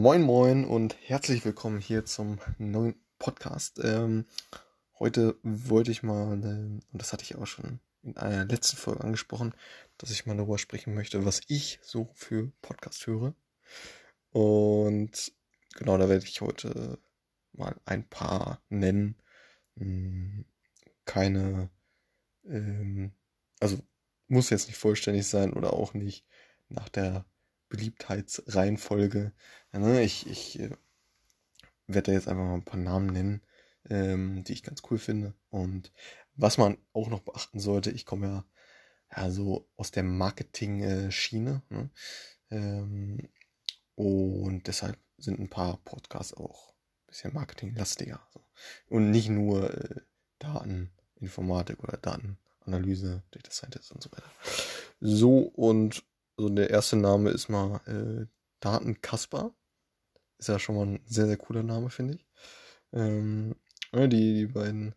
Moin Moin und herzlich willkommen hier zum neuen Podcast. Ähm, heute wollte ich mal, äh, und das hatte ich auch schon in einer letzten Folge angesprochen, dass ich mal darüber sprechen möchte, was ich so für Podcast höre. Und genau, da werde ich heute mal ein paar nennen. Hm, keine, ähm, also muss jetzt nicht vollständig sein oder auch nicht nach der Beliebtheitsreihenfolge. Ne? Ich, ich äh, werde da jetzt einfach mal ein paar Namen nennen, ähm, die ich ganz cool finde. Und was man auch noch beachten sollte, ich komme ja, ja so aus der Marketing-Schiene. Ne? Ähm, und deshalb sind ein paar Podcasts auch ein bisschen marketinglastiger. So. Und nicht nur äh, Dateninformatik oder Datenanalyse, Data Scientist und so weiter. So, und also der erste Name ist mal äh, Daten Kasper. Ist ja schon mal ein sehr, sehr cooler Name, finde ich. Ähm, die, die beiden,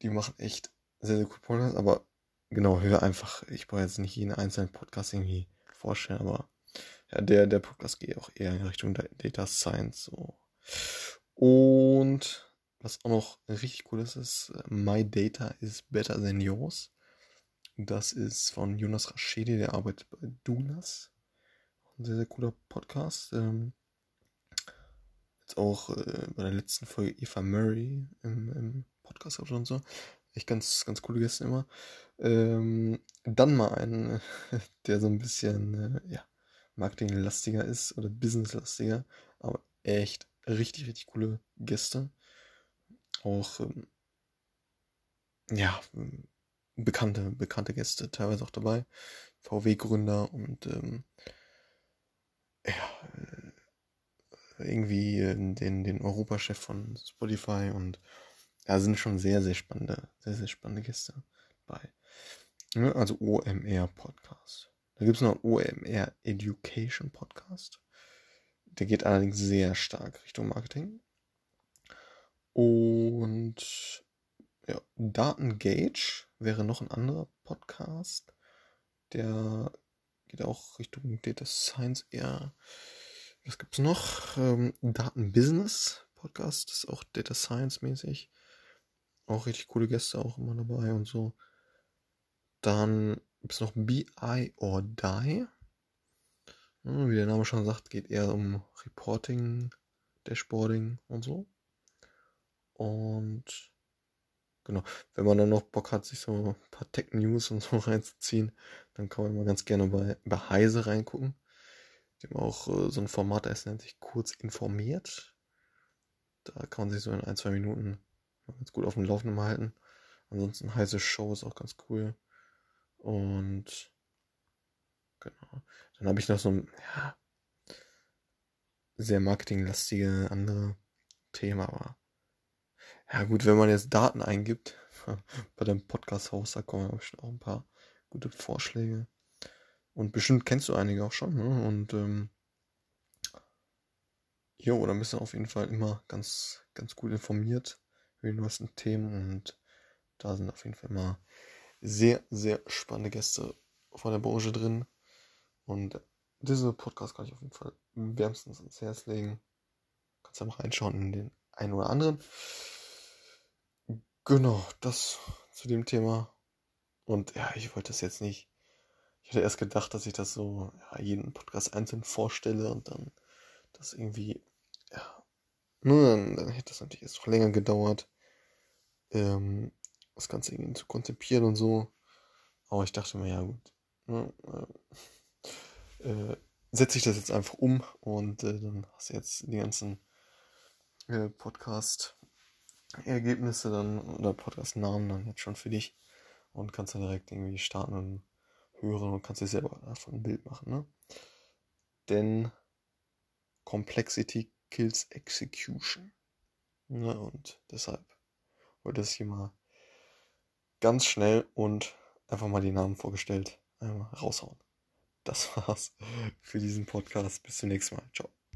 die machen echt sehr, sehr cool Podcasts, aber genau, hör einfach, ich brauche jetzt nicht jeden einzelnen Podcast irgendwie vorstellen, aber ja, der, der Podcast geht auch eher in Richtung Data Science. So. Und was auch noch richtig cool ist, ist äh, My Data is Better Than Yours. Das ist von Jonas Raschedi, der arbeitet bei Dunas. Ein sehr, sehr cooler Podcast. Ähm, jetzt auch äh, bei der letzten Folge Eva Murray im, im Podcast und so. Echt ganz, ganz coole Gäste immer. Ähm, dann mal einen, der so ein bisschen, äh, ja, marketinglastiger ist oder businesslastiger, aber echt richtig, richtig coole Gäste. Auch, ähm, ja, bekannte, bekannte Gäste teilweise auch dabei. VW-Gründer und ähm, ja, äh, irgendwie den, den Europachef von Spotify und ja, sind schon sehr, sehr spannende, sehr, sehr spannende Gäste dabei. Ja, also OMR Podcast. Da gibt es noch OMR Education Podcast. Der geht allerdings sehr stark Richtung Marketing. Und Datengage wäre noch ein anderer Podcast. Der geht auch Richtung Data Science eher. Was gibt's noch? Ähm, Datenbusiness Podcast, ist auch Data Science mäßig. Auch richtig coole Gäste auch immer dabei und so. Dann gibt es noch BI or Die. Wie der Name schon sagt, geht eher um Reporting, Dashboarding und so. Und Genau. Wenn man dann noch Bock hat, sich so ein paar Tech-News und so reinzuziehen, dann kann man mal ganz gerne bei, bei Heise reingucken. Die haben auch äh, so ein Format, das nennt sich kurz informiert. Da kann man sich so in ein, zwei Minuten ganz gut auf dem Laufenden halten. Ansonsten Heise Show ist auch ganz cool. Und genau. Dann habe ich noch so ein, ja, sehr marketinglastige andere Thema, aber ja gut, wenn man jetzt Daten eingibt bei dem Podcast-Haus, da kommen bestimmt auch ein paar gute Vorschläge. Und bestimmt kennst du einige auch schon, ne? Und ähm, jo, da bist du auf jeden Fall immer ganz, ganz gut informiert über die neuesten Themen und da sind auf jeden Fall immer sehr, sehr spannende Gäste von der Branche drin. Und diese Podcast kann ich auf jeden Fall wärmstens ins Herz legen. Kannst ja mal reinschauen in den einen oder anderen. Genau, das zu dem Thema. Und ja, ich wollte das jetzt nicht. Ich hatte erst gedacht, dass ich das so ja, jeden Podcast einzeln vorstelle und dann das irgendwie, ja, nur dann, dann hätte das natürlich jetzt noch länger gedauert, ähm, das Ganze irgendwie zu konzipieren und so. Aber ich dachte mir, ja gut, ne, äh, äh, setze ich das jetzt einfach um und äh, dann hast du jetzt die ganzen äh, Podcast Ergebnisse dann oder Podcast-Namen dann jetzt schon für dich und kannst dann direkt irgendwie starten und hören und kannst dir selber davon ein Bild machen. Ne? Denn Complexity kills Execution. Ne? Und deshalb wollte ich hier mal ganz schnell und einfach mal die Namen vorgestellt einmal raushauen. Das war's für diesen Podcast. Bis zum nächsten Mal. Ciao.